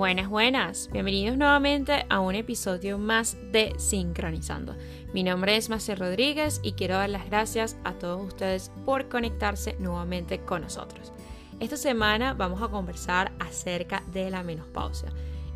Buenas, buenas. Bienvenidos nuevamente a un episodio más de Sincronizando. Mi nombre es Maciel Rodríguez y quiero dar las gracias a todos ustedes por conectarse nuevamente con nosotros. Esta semana vamos a conversar acerca de la menopausia.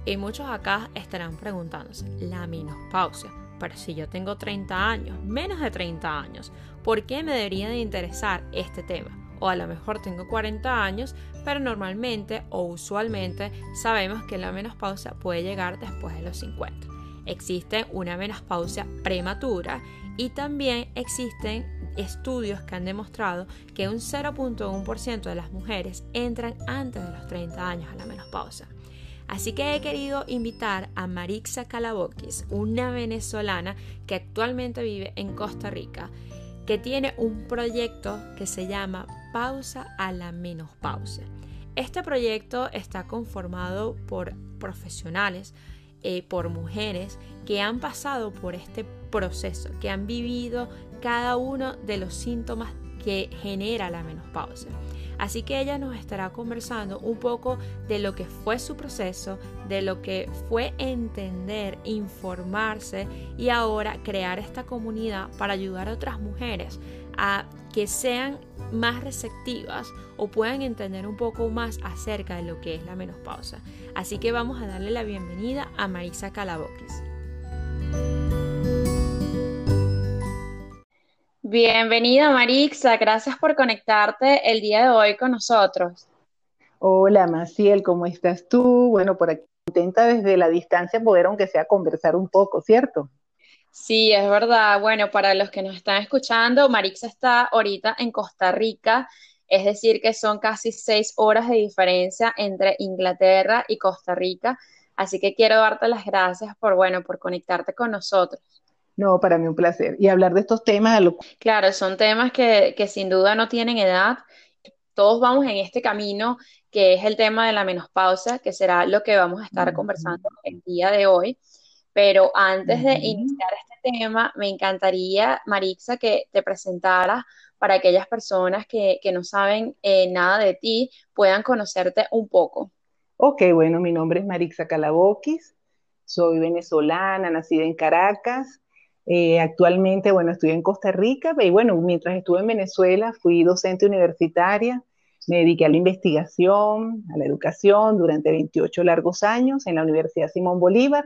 Y muchos acá estarán preguntándose, ¿la menopausia? Pero si yo tengo 30 años, menos de 30 años, ¿por qué me debería de interesar este tema? O a lo mejor tengo 40 años, pero normalmente o usualmente sabemos que la menopausia puede llegar después de los 50. Existe una menopausia prematura y también existen estudios que han demostrado que un 0.1% de las mujeres entran antes de los 30 años a la menopausia. Así que he querido invitar a Marixa Calabokis, una venezolana que actualmente vive en Costa Rica, que tiene un proyecto que se llama pausa a la menopausia. Este proyecto está conformado por profesionales, eh, por mujeres que han pasado por este proceso, que han vivido cada uno de los síntomas que genera la menopausia. Así que ella nos estará conversando un poco de lo que fue su proceso, de lo que fue entender, informarse y ahora crear esta comunidad para ayudar a otras mujeres a que sean más receptivas o puedan entender un poco más acerca de lo que es la menopausa. Así que vamos a darle la bienvenida a Marisa Calaboquis. Bienvenida Marisa, gracias por conectarte el día de hoy con nosotros. Hola Maciel, ¿cómo estás tú? Bueno, por aquí intenta desde la distancia poder aunque sea conversar un poco, ¿cierto? Sí, es verdad. Bueno, para los que nos están escuchando, Marixa está ahorita en Costa Rica, es decir, que son casi seis horas de diferencia entre Inglaterra y Costa Rica. Así que quiero darte las gracias por, bueno, por conectarte con nosotros. No, para mí un placer. Y hablar de estos temas. Claro, son temas que, que sin duda no tienen edad. Todos vamos en este camino que es el tema de la menopausia, que será lo que vamos a estar conversando el día de hoy. Pero antes de iniciar este tema, me encantaría, Marixa, que te presentaras para aquellas personas que, no saben eh, nada de ti, puedan conocerte un poco. Ok, bueno, mi nombre es Marixa Calaboquis, soy venezolana, nacida en Caracas. Eh, actualmente, bueno, estoy en Costa Rica y bueno, mientras estuve en Venezuela fui docente universitaria, me dediqué a la investigación, a la educación durante 28 largos años en la Universidad Simón Bolívar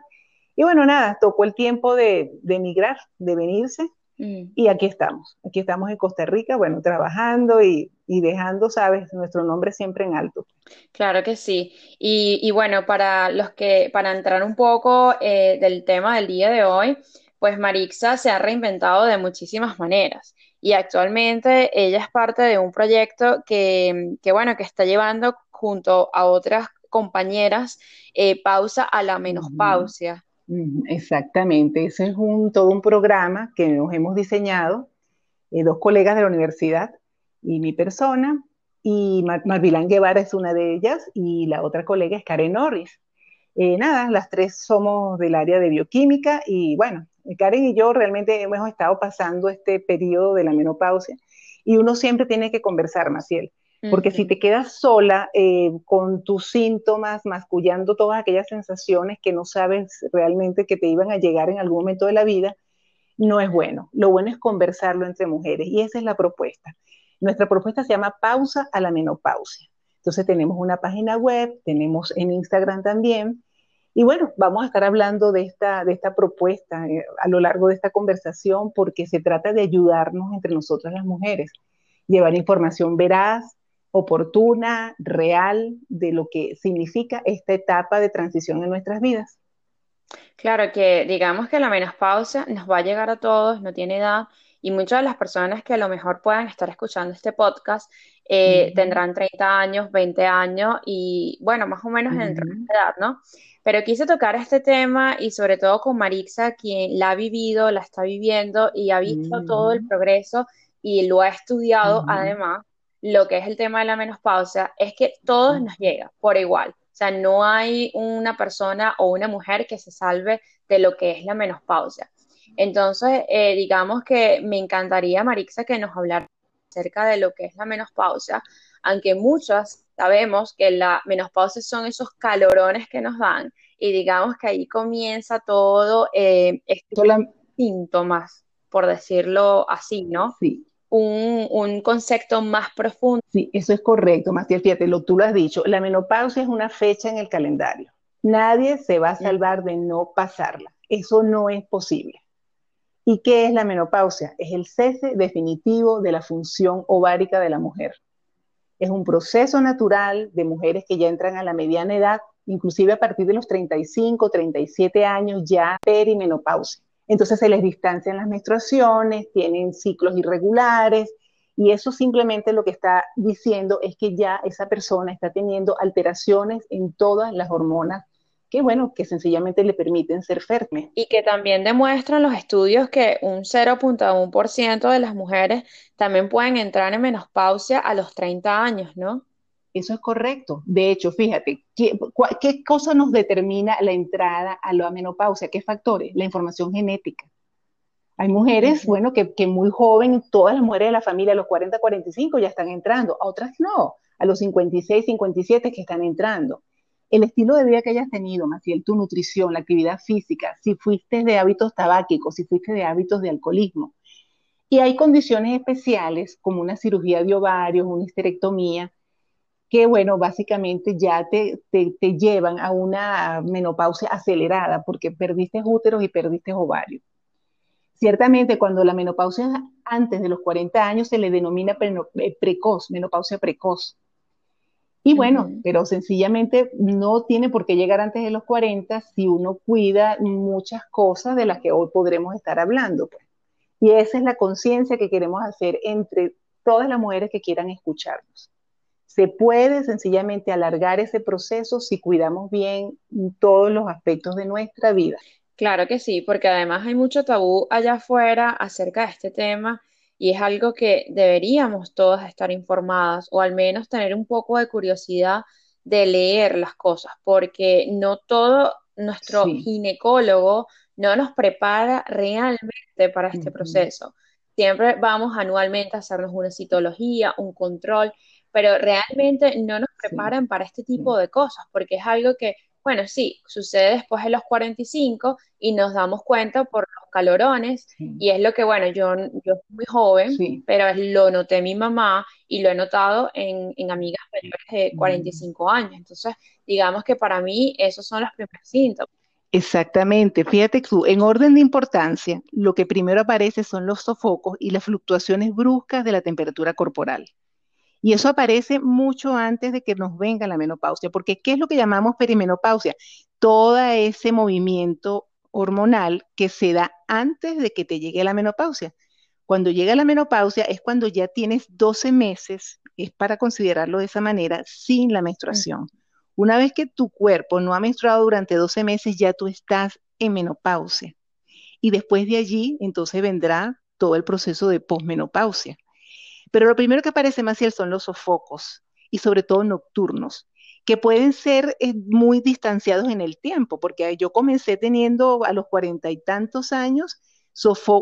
y bueno, nada, tocó el tiempo de, emigrar, de venirse, mm. y aquí estamos. Aquí estamos en Costa Rica, bueno, trabajando y, dejando, sabes, nuestro nombre siempre en alto. Claro que sí. Y, bueno, para los que, para entrar un poco eh, del tema del día de hoy, pues Marixa se ha reinventado de muchísimas maneras. Y actualmente ella es parte de un proyecto que, bueno, que está llevando junto a otras compañeras eh, pausa a la menopausia. Exactamente, ese es un, todo un programa que nos hemos diseñado, eh, dos colegas de la universidad y mi persona, y Mar Marvilán Guevara es una de ellas, y la otra colega es Karen Norris. Eh, nada, las tres somos del área de bioquímica, y bueno, Karen y yo realmente hemos estado pasando este periodo de la menopausia, y uno siempre tiene que conversar, Maciel. Porque si te quedas sola eh, con tus síntomas, mascullando todas aquellas sensaciones que no sabes realmente que te iban a llegar en algún momento de la vida, no es bueno. Lo bueno es conversarlo entre mujeres y esa es la propuesta. Nuestra propuesta se llama Pausa a la Menopausia. Entonces tenemos una página web, tenemos en Instagram también. Y bueno, vamos a estar hablando de esta, de esta propuesta eh, a lo largo de esta conversación porque se trata de ayudarnos entre nosotras las mujeres, llevar información veraz, oportuna, real, de lo que significa esta etapa de transición en nuestras vidas. Claro que digamos que la menopausia nos va a llegar a todos, no tiene edad, y muchas de las personas que a lo mejor puedan estar escuchando este podcast eh, tendrán 30 años, 20 años y bueno, más o menos dentro de esta edad, ¿no? Pero quise tocar este tema y sobre todo con Marixa, quien la ha vivido, la está viviendo y ha visto todo el progreso y lo ha estudiado además lo que es el tema de la menopausia es que todos nos llega por igual. O sea, no hay una persona o una mujer que se salve de lo que es la menopausia. Entonces, eh, digamos que me encantaría, Marixa, que nos hablara acerca de lo que es la menopausia, aunque muchas sabemos que la menopausia son esos calorones que nos dan y digamos que ahí comienza todo eh, estos síntomas, por decirlo así, ¿no? Sí. Un, concepto más profundo. Sí, eso es correcto, Matías, fíjate, lo, tú lo has dicho, la menopausia es una fecha en el calendario. Nadie se va a salvar de no pasarla. Eso no es posible. ¿Y qué es la menopausia? Es el cese definitivo de la función ovárica de la mujer. Es un proceso natural de mujeres que ya entran a la mediana edad, inclusive a partir de los 35, 37 años ya perimenopausia. Entonces se les distancian las menstruaciones, tienen ciclos irregulares y eso simplemente lo que está diciendo es que ya esa persona está teniendo alteraciones en todas las hormonas que bueno, que sencillamente le permiten ser fértiles. Y que también demuestran los estudios que un 0.1% de las mujeres también pueden entrar en menopausia a los 30 años, ¿no? Eso es correcto. De hecho, fíjate, ¿qué, cosa nos determina la entrada a la menopausia? ¿Qué factores? La información genética. Hay mujeres, bueno, que, que, muy joven, todas las mujeres de la familia a los 40, 45 ya están entrando, a otras no, a los 56, 57 que están entrando el estilo de vida que hayas tenido, Maciel, tu nutrición, la actividad física, si fuiste de hábitos tabáquicos, si fuiste de hábitos de alcoholismo. Y hay condiciones especiales como una cirugía de ovarios, una histerectomía, que bueno, básicamente ya te, te, llevan a una menopausia acelerada porque perdiste úteros y perdiste ovarios. Ciertamente, cuando la menopausia es antes de los 40 años, se le denomina eh, precoz, menopausia precoz. Y bueno, pero sencillamente no tiene por qué llegar antes de los 40 si uno cuida muchas cosas de las que hoy podremos estar hablando. Pues. Y esa es la conciencia que queremos hacer entre todas las mujeres que quieran escucharnos. Se puede sencillamente alargar ese proceso si cuidamos bien todos los aspectos de nuestra vida. Claro que sí, porque además hay mucho tabú allá afuera acerca de este tema y es algo que deberíamos todas estar informadas o al menos tener un poco de curiosidad de leer las cosas, porque no todo nuestro ginecólogo no nos prepara realmente para este proceso. Siempre vamos anualmente a hacernos una citología, un control, pero realmente no nos preparan para este tipo de cosas, porque es algo que bueno, sí, sucede después de los 45 y nos damos cuenta por los calorones y es lo que, bueno, yo, yo soy muy joven, pero lo noté mi mamá y lo he notado en, amigas mayores de 45 mm. años. Entonces, digamos que para mí esos son los primeros síntomas. Exactamente. Fíjate tú, en orden de importancia, lo que primero aparece son los sofocos y las fluctuaciones bruscas de la temperatura corporal. Y eso aparece mucho antes de que nos venga la menopausia, porque ¿qué es lo que llamamos perimenopausia? Todo ese movimiento hormonal que se da antes de que te llegue la menopausia. Cuando llega la menopausia es cuando ya tienes 12 meses, es para considerarlo de esa manera, sin la menstruación. Una vez que tu cuerpo no ha menstruado durante 12 meses, ya tú estás en menopausia. Y después de allí, entonces vendrá todo el proceso de posmenopausia. Pero lo primero que aparece, Maciel, son los sofocos y sobre todo nocturnos, que pueden ser eh, muy distanciados en el tiempo, porque yo comencé teniendo a los cuarenta y tantos años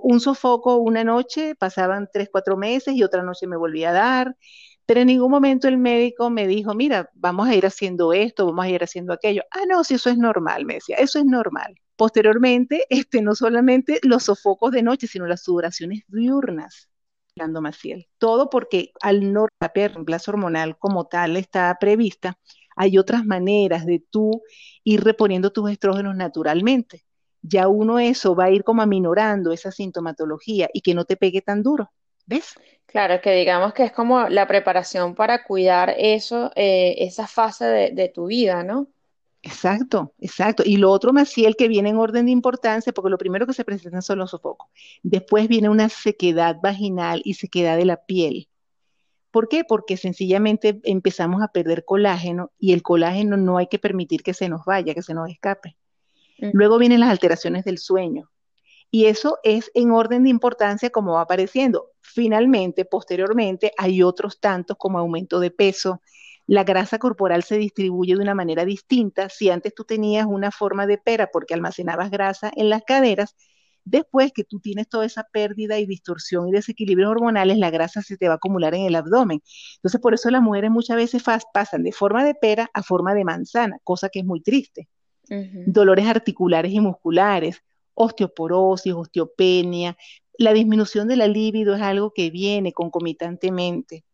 un sofoco una noche, pasaban tres, cuatro meses y otra noche me volvía a dar, pero en ningún momento el médico me dijo, mira, vamos a ir haciendo esto, vamos a ir haciendo aquello. Ah, no, si eso es normal, me decía, eso es normal. Posteriormente, este, no solamente los sofocos de noche, sino las sudoraciones diurnas. Maciel. Todo porque al no el reemplazo hormonal como tal está prevista, hay otras maneras de tú ir reponiendo tus estrógenos naturalmente. Ya uno eso va a ir como aminorando esa sintomatología y que no te pegue tan duro. ¿Ves? Claro, que digamos que es como la preparación para cuidar eso, eh, esa fase de tu vida, ¿no? Exacto, exacto. Y lo otro, Maciel, que viene en orden de importancia, porque lo primero que se presenta son los sofocos. Después viene una sequedad vaginal y sequedad de la piel. ¿Por qué? Porque sencillamente empezamos a perder colágeno y el colágeno no hay que permitir que se nos vaya, que se nos escape. Luego vienen las alteraciones del sueño. Y eso es en orden de importancia como va apareciendo. Finalmente, posteriormente, hay otros tantos como aumento de peso, la grasa corporal se distribuye de una manera distinta. Si antes tú tenías una forma de pera porque almacenabas grasa en las caderas, Después que tú tienes toda esa pérdida y distorsión y desequilibrios hormonales, la grasa se te va a acumular en el abdomen. Entonces, por eso las mujeres muchas veces pasan de forma de pera a forma de manzana, cosa que es muy triste. Dolores articulares y musculares, osteoporosis, osteopenia, la disminución de la libido es algo que viene concomitantemente.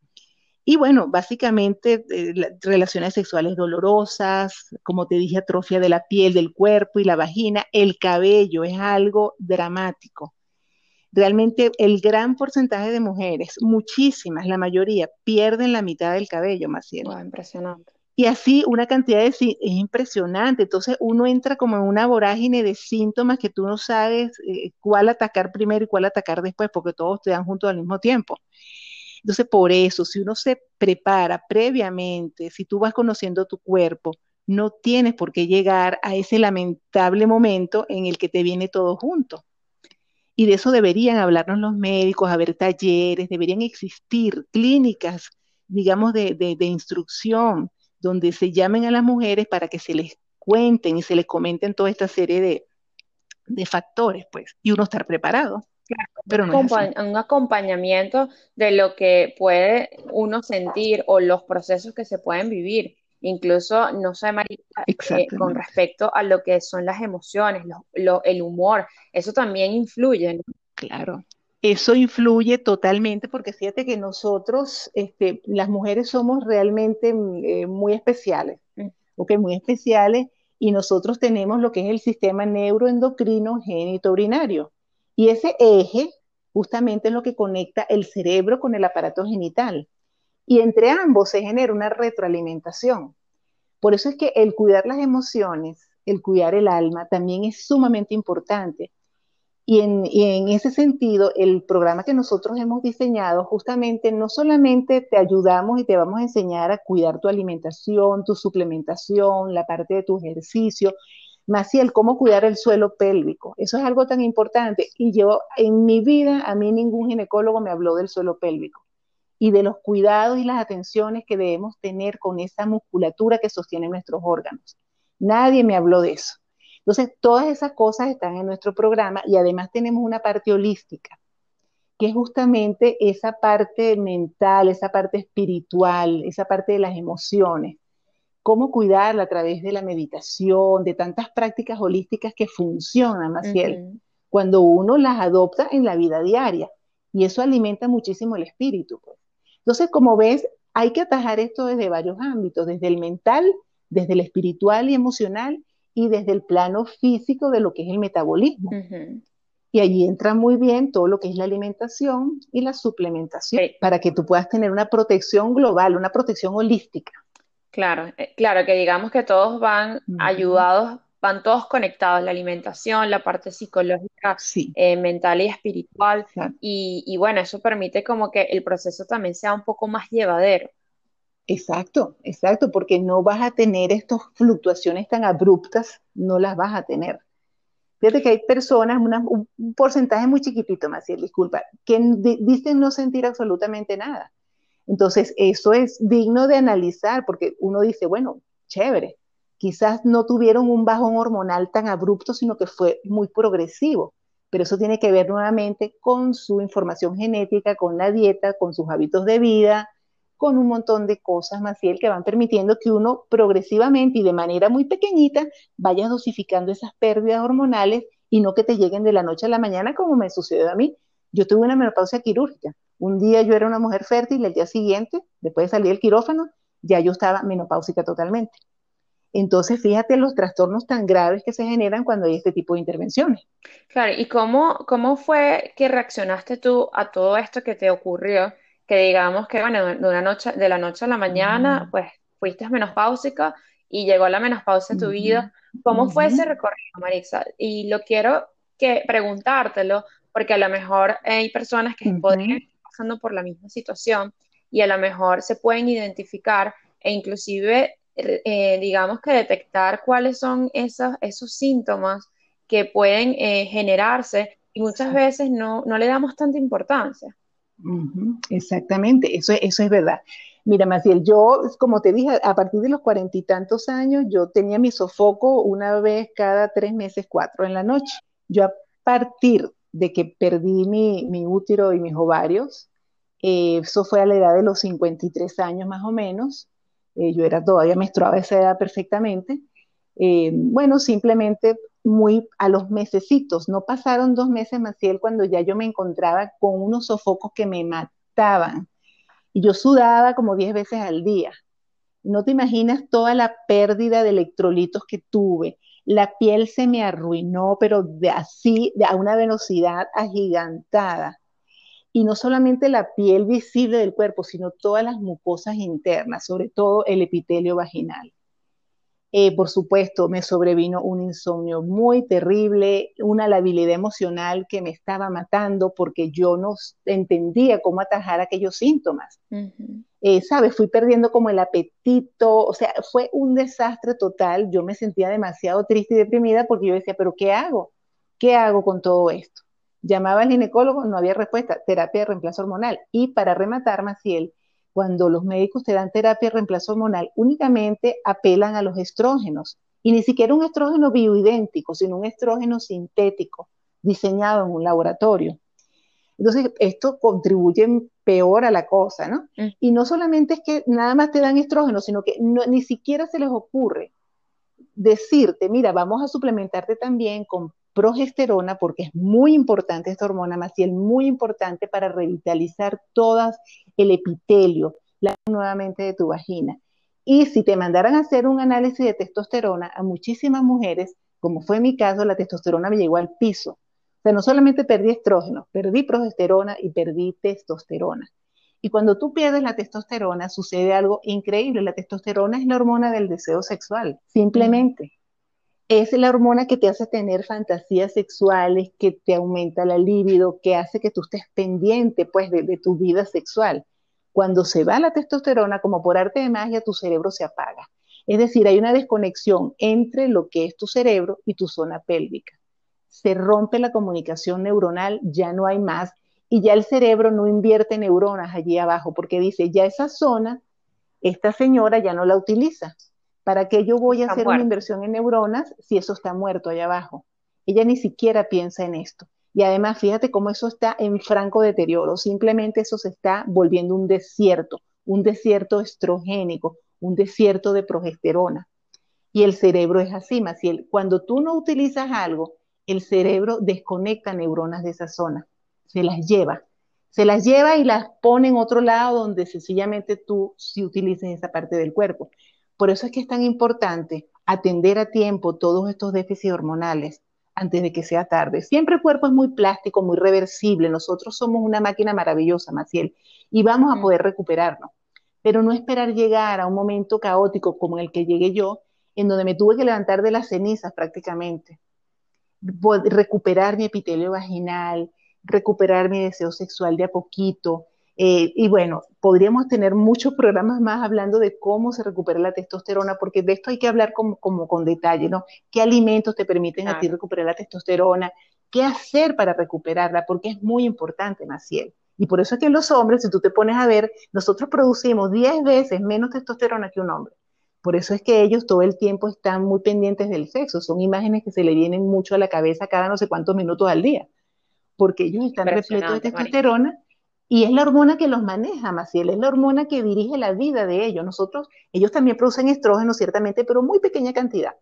Y bueno, básicamente eh, relaciones sexuales dolorosas, como te dije, atrofia de la piel, del cuerpo y la vagina, el cabello es algo dramático. Realmente el gran porcentaje de mujeres, muchísimas, la mayoría, pierden la mitad del cabello, más Wow, impresionante. Y así una cantidad de... Es impresionante. Entonces uno entra como en una vorágine de síntomas que tú no sabes eh, cuál atacar primero y cuál atacar después, porque todos te dan juntos al mismo tiempo. Entonces, por eso, si uno se prepara previamente, si tú vas conociendo tu cuerpo, no tienes por qué llegar a ese lamentable momento en el que te viene todo junto. Y de eso deberían hablarnos los médicos, haber talleres, deberían existir clínicas, digamos, de, de instrucción, donde se llamen a las mujeres para que se les cuenten y se les comenten toda esta serie de, de factores, pues, y uno estar preparado pero un acompañamiento de lo que puede uno sentir o los procesos que se pueden vivir. Incluso, no sé, María, eh, con respecto a lo que son las emociones, el humor, eso también influye. Claro, eso influye totalmente porque fíjate que nosotros, este, las mujeres somos realmente mm, eh, muy especiales, mm. ok, muy especiales, y nosotros tenemos lo que es el sistema neuroendocrino génito urinario. Y ese eje justamente es lo que conecta el cerebro con el aparato genital. Y entre ambos se genera una retroalimentación. Por eso es que el cuidar las emociones, el cuidar el alma, también es sumamente importante. Y en, y en, ese sentido, el programa que nosotros hemos diseñado justamente no solamente te ayudamos y te vamos a enseñar a cuidar tu alimentación, tu suplementación, la parte de tu ejercicio, Maciel, cómo cuidar el suelo pélvico. Eso es algo tan importante. Y yo, en mi vida, a mí ningún ginecólogo me habló del suelo pélvico y de los cuidados y las atenciones que debemos tener con esa musculatura que sostiene nuestros órganos. Nadie me habló de eso. Entonces, todas esas cosas están en nuestro programa y además tenemos una parte holística, que es justamente esa parte mental, esa parte espiritual, esa parte de las emociones cómo cuidarla a través de la meditación, de tantas prácticas holísticas que funcionan, Maciel, cuando uno las adopta en la vida diaria. Y eso alimenta muchísimo el espíritu. Pues. Entonces, como ves, hay que atajar esto desde varios ámbitos, desde el mental, desde el espiritual y emocional, y desde el plano físico de lo que es el metabolismo. Y allí entra muy bien todo lo que es la alimentación y la suplementación, para que tú puedas tener una protección global, una protección holística. Claro, eh, claro, que digamos que todos van ayudados, van todos conectados, la alimentación, la parte psicológica, eh, mental y espiritual, y, y, bueno, eso permite como que el proceso también sea un poco más llevadero. Exacto, exacto, porque no vas a tener estas fluctuaciones tan abruptas, no las vas a tener. Fíjate que hay personas, un, porcentaje muy chiquitito, Maciel, disculpa, que dicen no sentir absolutamente nada entonces, eso es digno de analizar porque uno dice, bueno, chévere, quizás no tuvieron un bajón hormonal tan abrupto, sino que fue muy progresivo, pero eso tiene que ver nuevamente con su información genética, con la dieta, con sus hábitos de vida, con un montón de cosas, Maciel, que van permitiendo que uno progresivamente y de manera muy pequeñita vaya dosificando esas pérdidas hormonales y no que te lleguen de la noche a la mañana como me sucedió a mí. Yo tuve una menopausia quirúrgica. Un día yo era una mujer fértil, el día siguiente, después de salir del quirófano, ya yo estaba menopáusica totalmente. Entonces, fíjate los trastornos tan graves que se generan cuando hay este tipo de intervenciones. Claro, ¿y cómo, cómo fue que reaccionaste tú a todo esto que te ocurrió? Que digamos que, bueno, de, una noche, de la noche a la mañana, pues fuiste menopáusica y llegó la menopausia a tu vida. ¿Cómo fue ese recorrido, Marisa? Y lo quiero que preguntártelo porque a lo mejor hay personas que podrían pasando por la misma situación y a lo mejor se pueden identificar e inclusive, eh, digamos que detectar cuáles son esos, esos síntomas que pueden eh, generarse y muchas veces no, no, le damos tanta importancia. Exactamente, eso, eso es verdad. Mira, Maciel, yo, como te dije, a partir de los cuarenta y tantos años, yo tenía mi sofoco una vez cada tres meses, cuatro en la noche. Yo partir de que perdí mi, útero y mis ovarios, eh, eso fue a la edad de los 53 años más o menos, eh, yo era todavía menstruaba esa edad perfectamente, eh, bueno, simplemente muy a los mesecitos, no pasaron dos meses, Maciel, cuando ya yo me encontraba con unos sofocos que me mataban. Y yo sudaba como 10 veces al día. No te imaginas toda la pérdida de electrolitos que tuve. La piel se me arruinó, pero de así, de a una velocidad agigantada. Y no solamente la piel visible del cuerpo, sino todas las mucosas internas, sobre todo el epitelio vaginal. Eh, por supuesto, me sobrevino un insomnio muy terrible, una labilidad emocional que me estaba matando porque yo no entendía cómo atajar aquellos síntomas. Eh, ¿Sabes? Fui perdiendo como el apetito, o sea, fue un desastre total. Yo me sentía demasiado triste y deprimida porque yo decía, pero ¿qué hago? ¿Qué hago con todo esto? Llamaba al ginecólogo, no había respuesta, terapia de reemplazo hormonal. Y para rematar, Maciel, cuando los médicos te dan terapia de reemplazo hormonal, únicamente apelan a los estrógenos. Y ni siquiera un estrógeno bioidéntico, sino un estrógeno sintético diseñado en un laboratorio. Entonces, esto contribuye peor a la cosa, ¿no? Mm. Y no solamente es que nada más te dan estrógeno, sino que ni siquiera se les ocurre decirte, mira, vamos a suplementarte también con progesterona, porque es muy importante esta hormona Maciel, muy importante para revitalizar todas el epitelio, la, nuevamente de tu vagina. Y si te mandaran a hacer un análisis de testosterona, a muchísimas mujeres, como fue mi caso, la testosterona me llegó al piso. O sea, no solamente perdí estrógeno, perdí progesterona y perdí testosterona. Y cuando tú pierdes la testosterona, sucede algo increíble. La testosterona es la hormona del deseo sexual, simplemente es la hormona que te hace tener fantasías sexuales, que te aumenta la libido, que hace que tú estés pendiente pues de, tu vida sexual. Cuando se va la testosterona, como por arte de magia, tu cerebro se apaga. Es decir, hay una desconexión entre lo que es tu cerebro y tu zona pélvica. Se rompe la comunicación neuronal, ya no hay más, y ya el cerebro no invierte neuronas allí abajo, porque dice, ya esa zona, esta señora ya no la utiliza. ¿Para qué yo voy a hacer una inversión en neuronas si eso está muerto allá abajo? Ella ni siquiera piensa en esto. Y además, fíjate cómo eso está en franco deterioro. Simplemente eso se está volviendo un desierto, un desierto estrogénico, un desierto de progesterona. Y el cerebro es así, Maciel. Cuando tú no utilizas algo, el cerebro desconecta neuronas de esa zona, se las lleva. Se las lleva y las pone en otro lado donde sencillamente tú sí utilices esa parte del cuerpo. Por eso es que es tan importante atender a tiempo todos estos déficits hormonales antes de que sea tarde. Siempre el cuerpo es muy plástico, muy reversible. Nosotros somos una máquina maravillosa, Maciel, y vamos a poder recuperarnos. Pero no esperar llegar a un momento caótico como el que llegué yo, en donde me tuve que levantar de las cenizas prácticamente. Recuperar mi epitelio vaginal, recuperar mi deseo sexual de a poquito, eh, y bueno, podríamos tener muchos programas más hablando de cómo se recupera la testosterona, porque de esto hay que hablar como, con detalle, ¿no? ¿Qué alimentos te permiten a ti recuperar la testosterona? ¿Qué hacer para recuperarla? Porque es muy importante, Maciel. Y por eso es que los hombres, si tú te pones a ver, nosotros producimos 10 veces menos testosterona que un hombre. Por eso es que ellos todo el tiempo están muy pendientes del sexo. Son imágenes que se le vienen mucho a la cabeza cada no sé cuántos minutos al día. Porque ellos están repletos de testosterona y es la hormona que los maneja, Maciel, es la hormona que dirige la vida de ellos. Nosotros, ellos también producen estrógeno, ciertamente, pero muy pequeña cantidad.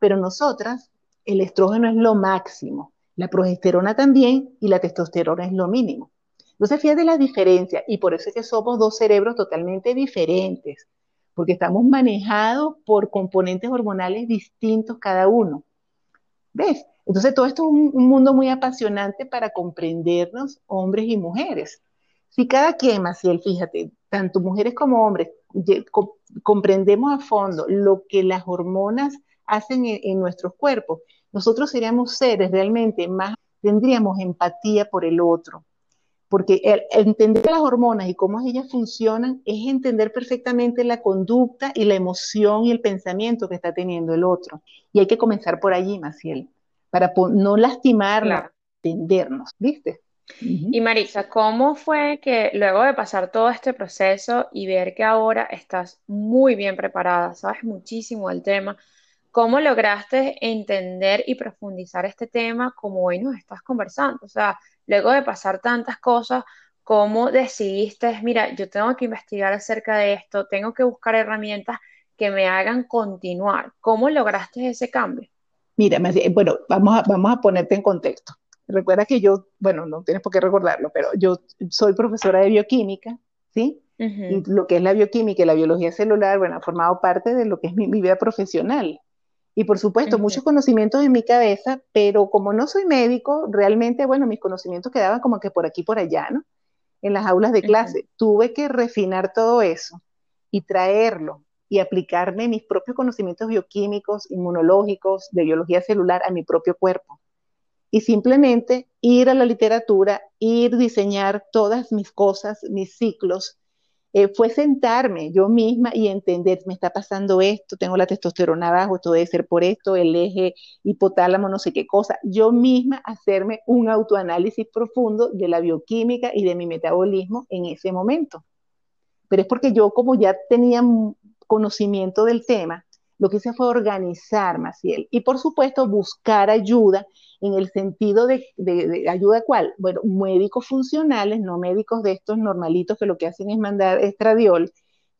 Pero nosotras, el estrógeno es lo máximo, la progesterona también y la testosterona es lo mínimo. Entonces, fíjate la diferencia y por eso es que somos dos cerebros totalmente diferentes, porque estamos manejados por componentes hormonales distintos cada uno. ¿Ves? Entonces, todo esto es un mundo muy apasionante para comprendernos, hombres y mujeres. Si cada quien, Maciel, fíjate, tanto mujeres como hombres, comprendemos a fondo lo que las hormonas hacen en, nuestros cuerpos, nosotros seríamos seres realmente más, tendríamos empatía por el otro. Porque entender las hormonas y cómo ellas funcionan es entender perfectamente la conducta y la emoción y el pensamiento que está teniendo el otro. Y hay que comenzar por allí, Maciel, para no lastimarla, entendernos, ¿viste? Y Marisa, ¿cómo fue que luego de pasar todo este proceso y ver que ahora estás muy bien preparada, sabes muchísimo del tema, ¿cómo lograste entender y profundizar este tema como hoy nos estás conversando? O sea, luego de pasar tantas cosas, ¿cómo decidiste, mira, yo tengo que investigar acerca de esto, tengo que buscar herramientas que me hagan continuar? ¿Cómo lograste ese cambio? Mira, bueno, vamos a, vamos a ponerte en contexto. Recuerda que yo, bueno, no tienes por qué recordarlo, pero yo soy profesora de bioquímica, ¿sí? Y lo que es la bioquímica y la biología celular, bueno, ha formado parte de lo que es mi, vida profesional. Y por supuesto, muchos conocimientos en mi cabeza, pero como no soy médico, realmente, bueno, mis conocimientos quedaban como que por aquí, por allá, ¿no? En las aulas de clase. Tuve que refinar todo eso y traerlo y aplicarme mis propios conocimientos bioquímicos, inmunológicos, de biología celular a mi propio cuerpo y simplemente ir a la literatura, ir diseñar todas mis cosas, mis ciclos. Eh, fue sentarme yo misma y entender, me está pasando esto, tengo la testosterona abajo, esto debe ser por esto, el eje hipotálamo, no sé qué cosa. Yo misma hacerme un autoanálisis profundo de la bioquímica y de mi metabolismo en ese momento. Pero es porque yo como ya tenía conocimiento del tema, lo que hice fue organizar, Maciel, y por supuesto buscar ayuda en el sentido de, ayuda cuál? Bueno, médicos funcionales, no médicos de estos normalitos que lo que hacen es mandar estradiol,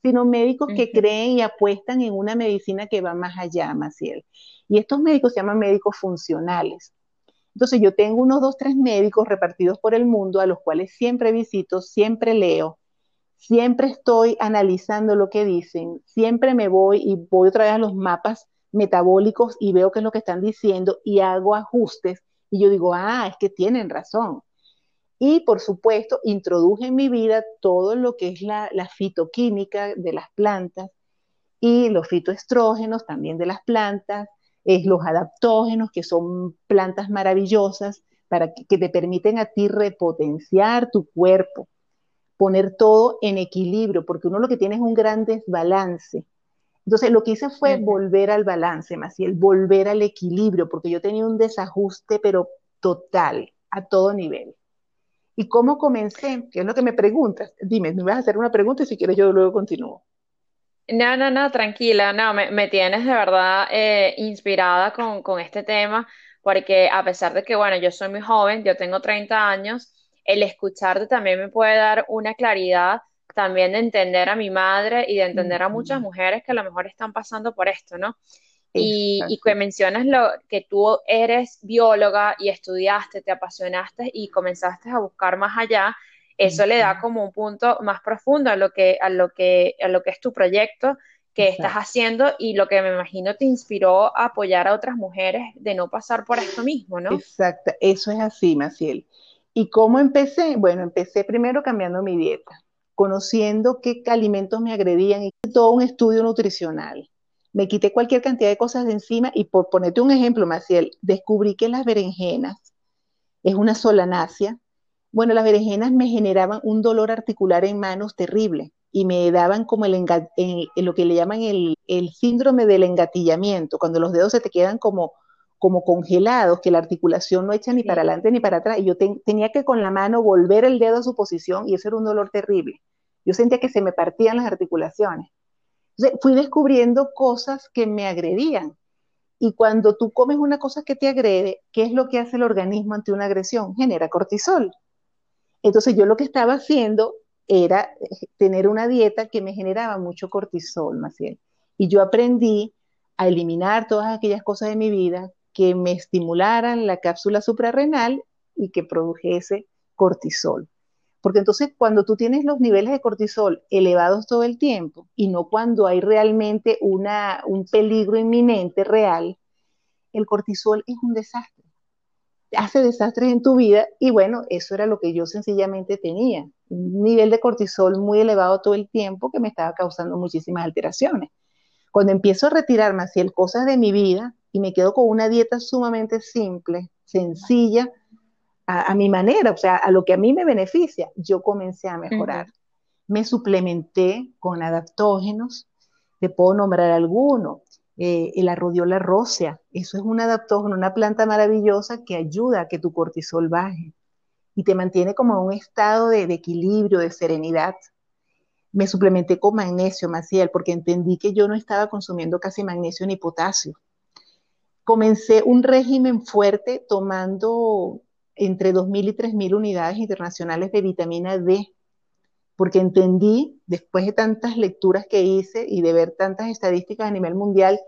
sino médicos que creen y apuestan en una medicina que va más allá, Maciel. Y estos médicos se llaman médicos funcionales. Entonces yo tengo unos dos, tres médicos repartidos por el mundo a los cuales siempre visito, siempre leo, siempre estoy analizando lo que dicen, siempre me voy y voy otra vez a los mapas metabólicos y veo qué es lo que están diciendo y hago ajustes y yo digo, ah, es que tienen razón. Y por supuesto, introduje en mi vida todo lo que es la, fitoquímica de las plantas y los fitoestrógenos también de las plantas, es los adaptógenos, que son plantas maravillosas para que te permiten a ti repotenciar tu cuerpo, poner todo en equilibrio, porque uno lo que tiene es un gran desbalance. Entonces, lo que hice fue volver al balance, Maciel, volver al equilibrio, porque yo tenía un desajuste, pero total, a todo nivel. ¿Y cómo comencé? ¿Qué es lo que me preguntas? Dime, me vas a hacer una pregunta y si quieres yo luego continúo. No, no, no, tranquila, no, me, tienes de verdad eh, inspirada con, con este tema, porque a pesar de que, bueno, yo soy muy joven, yo tengo 30 años, el escucharte también me puede dar una claridad también de entender a mi madre y de entender a muchas mujeres que a lo mejor están pasando por esto, ¿no? Y, y, que mencionas lo que tú eres bióloga y estudiaste, te apasionaste y comenzaste a buscar más allá, eso le da como un punto más profundo a lo que, a lo que, a lo que es tu proyecto que estás haciendo y lo que me imagino te inspiró a apoyar a otras mujeres de no pasar por esto mismo, ¿no? Exacto, eso es así, Maciel. ¿Y cómo empecé? Bueno, empecé primero cambiando mi dieta, conociendo qué alimentos me agredían y todo un estudio nutricional. Me quité cualquier cantidad de cosas de encima y por ponerte un ejemplo, Maciel, descubrí que las berenjenas es una solanácea. Bueno, las berenjenas me generaban un dolor articular en manos terrible y me daban como el lo que le llaman el, el síndrome del engatillamiento, cuando los dedos se te quedan como como congelados, que la articulación no echa ni para adelante ni para atrás, y yo tenía que con la mano volver el dedo a su posición, y eso era un dolor terrible. Yo sentía que se me partían las articulaciones. Entonces, fui descubriendo cosas que me agredían. Y cuando tú comes una cosa que te agrede, ¿qué es lo que hace el organismo ante una agresión? Genera cortisol. Entonces yo lo que estaba haciendo era eh, tener una dieta que me generaba mucho cortisol, Maciel. Y yo aprendí a eliminar todas aquellas cosas de mi vida que me estimularan la cápsula suprarrenal y que produjese cortisol. Porque entonces cuando tú tienes los niveles de cortisol elevados todo el tiempo y no cuando hay realmente una, un peligro inminente real, el cortisol es un desastre. Hace desastres en tu vida y bueno, eso era lo que yo sencillamente tenía. Un nivel de cortisol muy elevado todo el tiempo que me estaba causando muchísimas alteraciones. Cuando empiezo a retirar más cosas de mi vida, y me quedo con una dieta sumamente simple, sencilla, a, mi manera, o sea, a lo que a mí me beneficia, yo comencé a mejorar. Me suplementé con adaptógenos, te puedo nombrar alguno, eh, el arrodiola rósea, eso es un adaptógeno, una planta maravillosa que ayuda a que tu cortisol baje y te mantiene como en un estado de, de equilibrio, de serenidad. Me suplementé con magnesio, Maciel, porque entendí que yo no estaba consumiendo casi magnesio ni potasio comencé un régimen fuerte tomando entre 2.000 y 3.000 unidades internacionales de vitamina D, porque entendí, después de tantas lecturas que hice y de ver tantas estadísticas a nivel mundial,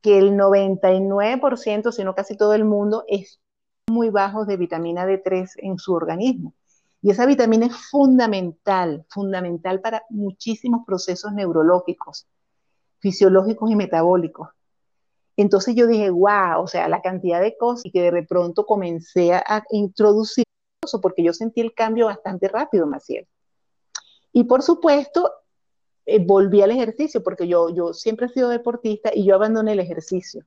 que el 99%, si no casi todo el mundo, es muy bajo de vitamina D3 en su organismo. Y esa vitamina es fundamental, fundamental para muchísimos procesos neurológicos, fisiológicos y metabólicos. Entonces yo dije, wow, o sea, la cantidad de cosas y que de pronto comencé a, introducir eso porque yo sentí el cambio bastante rápido, Maciel. Y por supuesto, eh, volví al ejercicio porque yo, yo siempre he sido deportista y yo abandoné el ejercicio,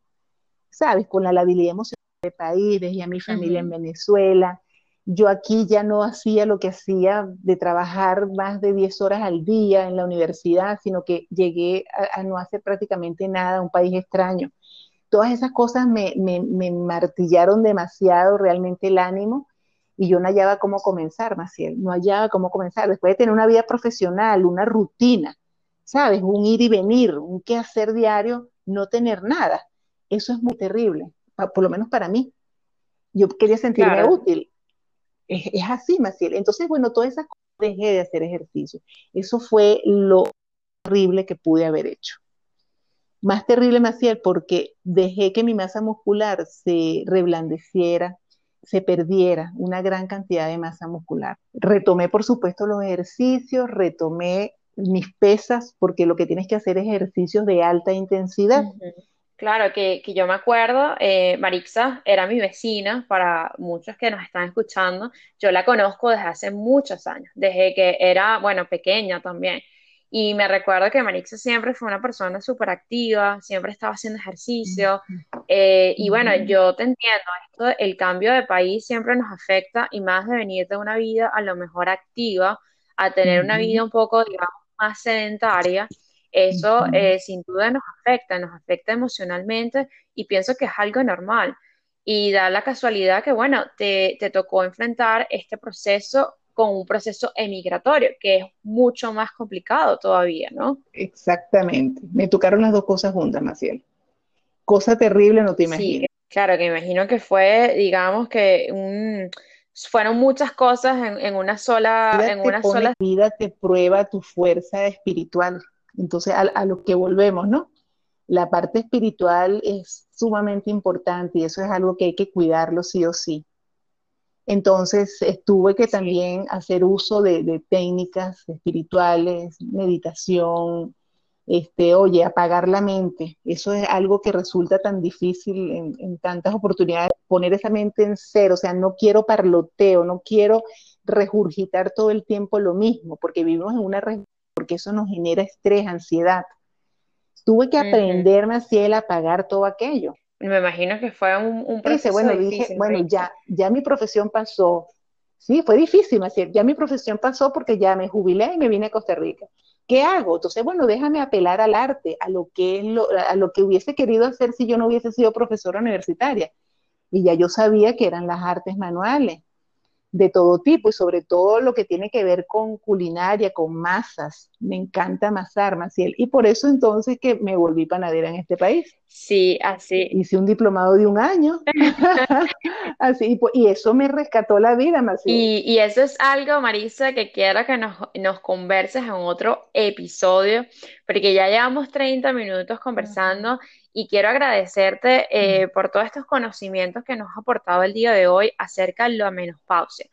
¿sabes? Con la labilidad emocional de país, dejé a mi familia en Venezuela. Yo aquí ya no hacía lo que hacía de trabajar más de 10 horas al día en la universidad, sino que llegué a, a no hacer prácticamente nada, un país extraño todas esas cosas me, martillaron demasiado realmente el ánimo y yo no hallaba cómo comenzar, Maciel, no hallaba cómo comenzar. Después de tener una vida profesional, una rutina, ¿sabes? Un ir y venir, un qué hacer diario, no tener nada. Eso es muy terrible, por lo menos para mí. Yo quería sentirme útil. Es, así, Maciel. Entonces, bueno, todas esas cosas dejé de hacer ejercicio. Eso fue lo terrible que pude haber hecho. Más terrible hacía porque dejé que mi masa muscular se reblandeciera, se perdiera una gran cantidad de masa muscular. Retomé, por supuesto, los ejercicios, retomé mis pesas, porque lo que tienes que hacer es ejercicios de alta intensidad. Claro, que, yo me acuerdo, eh, Marixa era mi vecina, para muchos que nos están escuchando, yo la conozco desde hace muchos años, desde que era, bueno, pequeña también. Y me recuerdo que Marixa siempre fue una persona súper activa, siempre estaba haciendo ejercicio. Eh, y bueno, yo te entiendo, esto, el cambio de país siempre nos afecta y más de venir de una vida a lo mejor activa a tener una vida un poco, digamos, más sedentaria. Eso eh, sin duda nos afecta, nos afecta emocionalmente y pienso que es algo normal. Y da la casualidad que, bueno, te, te tocó enfrentar este proceso con un proceso emigratorio, que es mucho más complicado todavía, ¿no? Exactamente. Me tocaron las dos cosas juntas, Maciel. Cosa terrible, no te imaginas. Sí, claro, que imagino que fue, digamos que fueron muchas cosas en, una sola, en una sola vida te prueba tu fuerza espiritual. Entonces, a, a lo que volvemos, ¿no? La parte espiritual es sumamente importante y eso es algo que hay que cuidarlo sí o sí. Entonces tuve que también hacer uso de, técnicas espirituales, meditación, este, oye, apagar la mente. Eso es algo que resulta tan difícil en, tantas oportunidades, poner esa mente en cero, o sea, no quiero parloteo, no quiero regurgitar todo el tiempo lo mismo, porque vivimos en una porque eso nos genera estrés, ansiedad. Tuve que aprenderme así el apagar todo aquello. Me imagino que fue un, un proceso bueno, dije, bueno, ya, ya mi profesión pasó. Sí, fue difícil, decir, ya mi profesión pasó porque ya me jubilé y me vine a Costa Rica. ¿Qué hago? Entonces, bueno, déjame apelar al arte, a lo que es lo, a lo que hubiese querido hacer si yo no hubiese sido profesora universitaria. Y ya yo sabía que eran las artes manuales de todo tipo y sobre todo lo que tiene que ver con culinaria, con masas. Me encanta amasar, Maciel. Y por eso entonces que me volví panadera en este país. Sí, así. Hice un diplomado de un año. así, y, eso me rescató la vida, Maciel. Y, eso es algo, Marisa, que quiero que nos, nos converses en otro episodio, porque ya llevamos 30 minutos conversando y quiero agradecerte eh, por todos estos conocimientos que nos ha aportado el día de hoy acerca de la menopausia.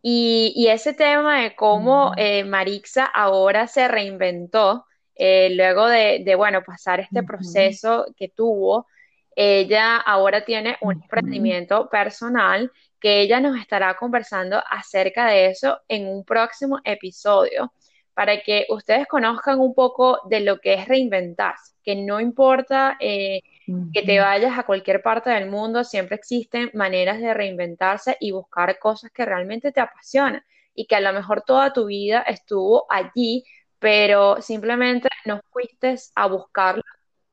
Y, y ese tema de cómo eh, Marixa ahora se reinventó eh, luego de, de, bueno, pasar este proceso que tuvo, ella ahora tiene un emprendimiento personal que ella nos estará conversando acerca de eso en un próximo episodio para que ustedes conozcan un poco de lo que es reinventarse, que no importa eh, que te vayas a cualquier parte del mundo, siempre existen maneras de reinventarse y buscar cosas que realmente te apasionan y que a lo mejor toda tu vida estuvo allí, pero simplemente no fuiste a buscarlo,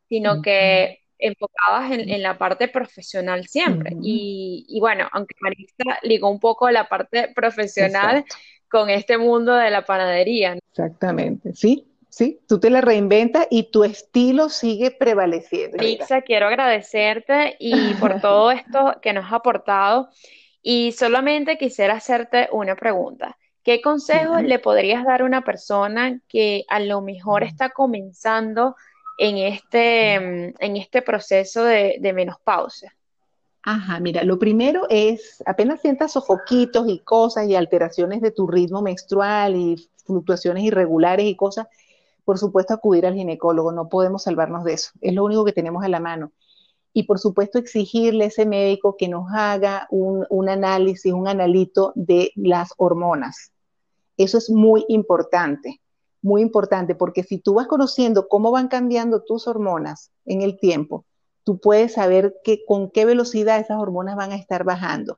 sino que enfocabas en, la parte profesional siempre. y, bueno, aunque Marisa ligó un poco la parte profesional, con este mundo de la panadería. Exactamente, sí, ¿sí? Tú te la reinventas y tu estilo sigue prevaleciendo. Lisa, quiero agradecerte y por todo esto que nos has aportado y solamente quisiera hacerte una pregunta. ¿Qué consejo le podrías dar a una persona que a lo mejor está comenzando en este, en este proceso de, de menopausia? Ajá, mira, lo primero es, apenas sientas sofoquitos y cosas y alteraciones de tu ritmo menstrual y fluctuaciones irregulares y cosas, por supuesto acudir al ginecólogo, no podemos salvarnos de eso, es lo único que tenemos a la mano. Y por supuesto exigirle a ese médico que nos haga un, análisis, un analito de las hormonas. Eso es muy importante, muy importante, porque si tú vas conociendo cómo van cambiando tus hormonas en el tiempo, tú puedes saber que, con qué velocidad esas hormonas van a estar bajando.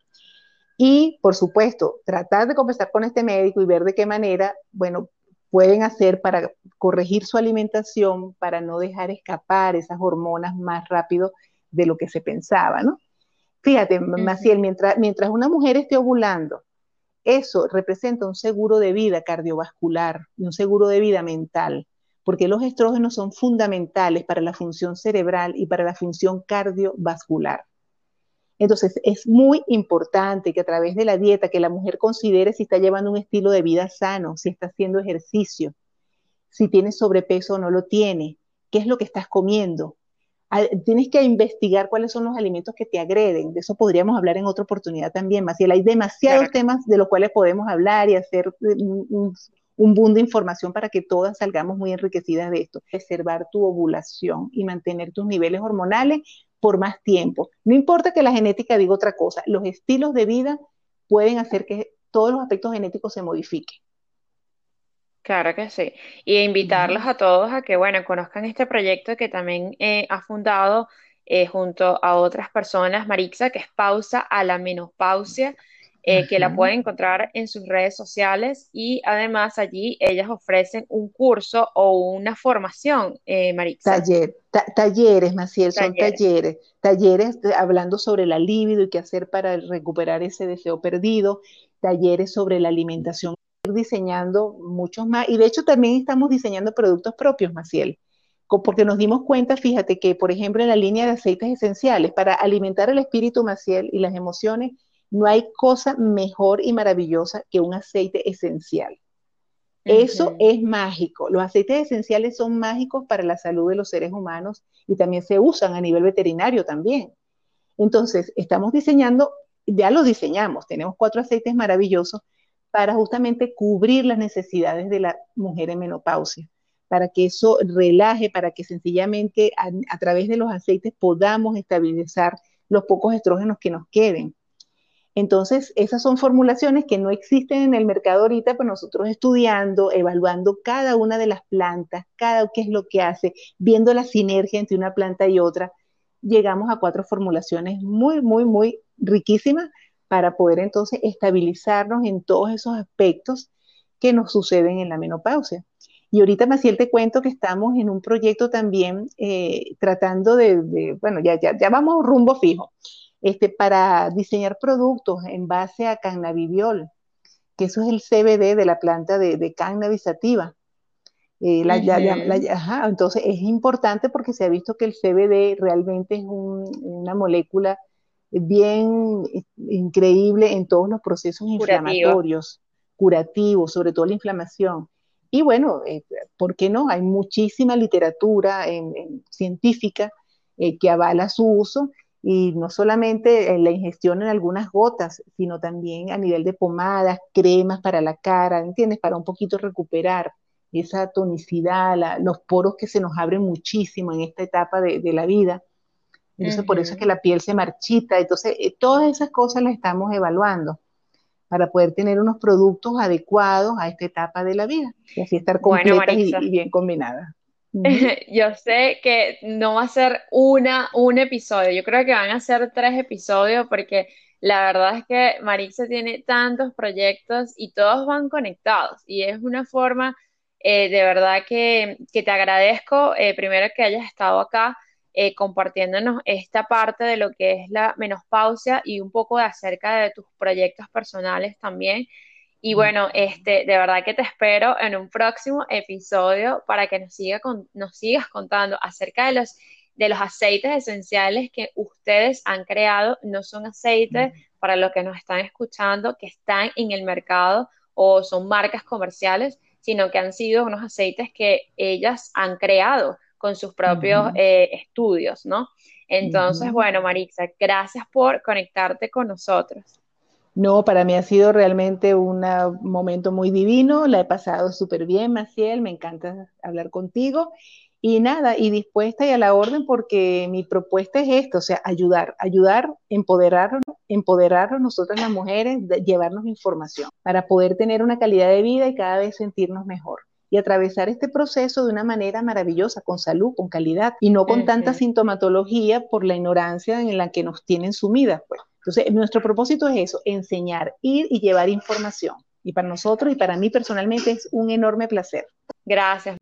Y, por supuesto, tratar de conversar con este médico y ver de qué manera, bueno, pueden hacer para corregir su alimentación, para no dejar escapar esas hormonas más rápido de lo que se pensaba, ¿no? Fíjate, Maciel, mientras, mientras una mujer esté ovulando, eso representa un seguro de vida cardiovascular y un seguro de vida mental, porque los estrógenos son fundamentales para la función cerebral y para la función cardiovascular. Entonces, es muy importante que a través de la dieta, que la mujer considere si está llevando un estilo de vida sano, si está haciendo ejercicio, si tiene sobrepeso o no lo tiene, qué es lo que estás comiendo. Tienes que investigar cuáles son los alimentos que te agreden. De eso podríamos hablar en otra oportunidad también, Maciel. Hay demasiados temas de los cuales podemos hablar y hacer un, un boom de información para que todas salgamos muy enriquecidas de esto. Preservar tu ovulación y mantener tus niveles hormonales por más tiempo. No importa que la genética diga otra cosa, los estilos de vida pueden hacer que todos los aspectos genéticos se modifiquen. Claro que sí. Y invitarlos a todos a que, bueno, conozcan este proyecto que también eh, ha fundado eh, junto a otras personas, Marixa, que es Pausa a la Menopausia. Eh, que la pueden encontrar en sus redes sociales y además allí ellas ofrecen un curso o una formación, eh, Taller, talleres, Maciel, son talleres, talleres hablando sobre la libido y qué hacer para recuperar ese deseo perdido, talleres sobre la alimentación, diseñando muchos más y de hecho también estamos diseñando productos propios, Maciel porque nos dimos cuenta, fíjate que, por ejemplo, en la línea de aceites esenciales, para alimentar el espíritu maciel y las emociones, no hay cosa mejor y maravillosa que un aceite esencial. Eso es mágico. Los aceites esenciales son mágicos para la salud de los seres humanos y también se usan a nivel veterinario también. Entonces, estamos diseñando, ya lo diseñamos, tenemos cuatro aceites maravillosos para justamente cubrir las necesidades de la mujer en menopausia, para que eso relaje, para que sencillamente a través de los aceites podamos estabilizar los pocos estrógenos que nos queden entonces, esas son formulaciones que no existen en el mercado ahorita, pero nosotros estudiando, evaluando cada una de las plantas, cada qué es lo que hace, viendo la sinergia entre una planta y otra, llegamos a cuatro formulaciones muy, muy, muy riquísimas para poder entonces estabilizarnos en todos esos aspectos que nos suceden en la menopausia. Y ahorita, Maciel, te cuento que estamos en un proyecto también eh, tratando de, bueno, ya, ya, ya vamos rumbo fijo este, para diseñar productos en base a cannabidiol, que eso es el CBD de la planta de, de cannabis sativa. Eh, entonces es importante porque se ha visto que el CBD realmente es una molécula bien increíble en todos los procesos inflamatorios, curativos, sobre todo la inflamación. Y bueno, eh, ¿por qué no? Hay muchísima literatura científica eh, que avala su uso y no solamente en la ingestión en algunas gotas, sino también a nivel de pomadas, cremas para la cara, ¿entiendes? Para un poquito recuperar esa tonicidad, los poros que se nos abren muchísimo en esta etapa de, la vida. Entonces, por eso es que la piel se marchita. Entonces, eh, todas esas cosas las estamos evaluando para poder tener unos productos adecuados a esta etapa de la vida y así estar completas y bien combinadas. Yo sé que no va a ser una, un episodio, yo creo que van a ser tres episodios porque la verdad es que Marixa tiene tantos proyectos y todos van conectados. Y es una forma eh, de verdad que, te agradezco eh, primero que hayas estado acá eh, compartiéndonos esta parte de lo que es la menopausia y un poco de acerca de tus proyectos personales también Y bueno, este, de verdad que te espero en un próximo episodio para que nos, siga nos sigas contando acerca de los, de los aceites esenciales que ustedes han creado. No son aceites, para los que nos están escuchando, que están en el mercado o son marcas comerciales, sino que han sido unos aceites que ellas han creado con sus propios eh, estudios, ¿no? Entonces, bueno, Marixa, gracias por conectarte con nosotros. No, para mí ha sido realmente un momento muy divino, la he pasado súper bien, Maciel, me encanta hablar contigo y nada, y dispuesta y a la orden porque mi propuesta es esto, o sea, ayudar, ayudar, empoderarnos, empoderarnos nosotras las mujeres, llevarnos información para poder tener una calidad de vida y cada vez sentirnos mejor y atravesar este proceso de una manera maravillosa, con salud, con calidad y no con tanta sintomatología por la ignorancia en la que nos tienen sumidas. Pues. Entonces, nuestro propósito es eso, enseñar, ir y llevar información. Y para nosotros y para mí personalmente es un enorme placer. Gracias.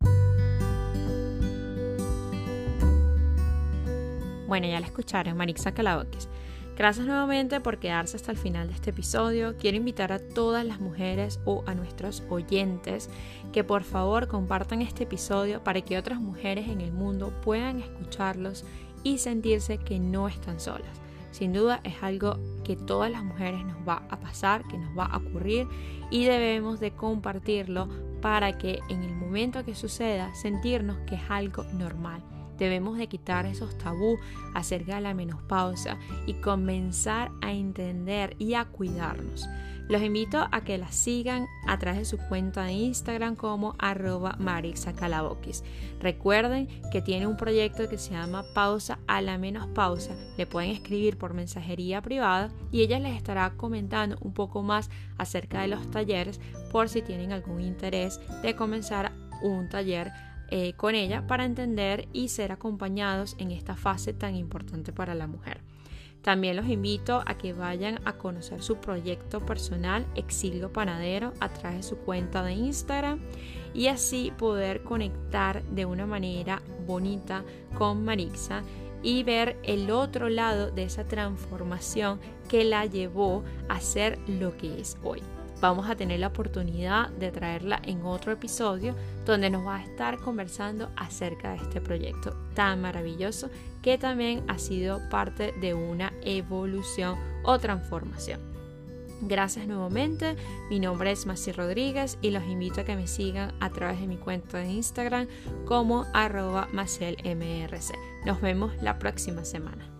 Bueno, ya la escucharon, Marixa Calaboques. Gracias nuevamente por quedarse hasta el final de este episodio. Quiero invitar a todas las mujeres o a nuestros oyentes que por favor compartan este episodio para que otras mujeres en el mundo puedan escucharlos y sentirse que no están solas. Sin duda es algo que todas las mujeres nos va a pasar, que nos va a ocurrir y debemos de compartirlo para que en el momento que suceda sentirnos que es algo normal Debemos de quitar esos tabú acerca de la menopausa y comenzar a entender y a cuidarnos. Los invito a que la sigan a través de su cuenta de Instagram como arroba marixacalabokis. Recuerden que tiene un proyecto que se llama Pausa a la Menopausa. Le pueden escribir por mensajería privada y ella les estará comentando un poco más acerca de los talleres por si tienen algún interés de comenzar un taller eh, con ella para entender y ser acompañados en esta fase tan importante para la mujer. También los invito a que vayan a conocer su proyecto personal Exilio Panadero a través de su cuenta de Instagram y así poder conectar de una manera bonita con Marixa y ver el otro lado de esa transformación que la llevó a ser lo que es hoy. Vamos a tener la oportunidad de traerla en otro episodio donde nos va a estar conversando acerca de este proyecto tan maravilloso que también ha sido parte de una evolución o transformación. Gracias nuevamente, mi nombre es Maci Rodríguez y los invito a que me sigan a través de mi cuenta de Instagram como arroba Nos vemos la próxima semana.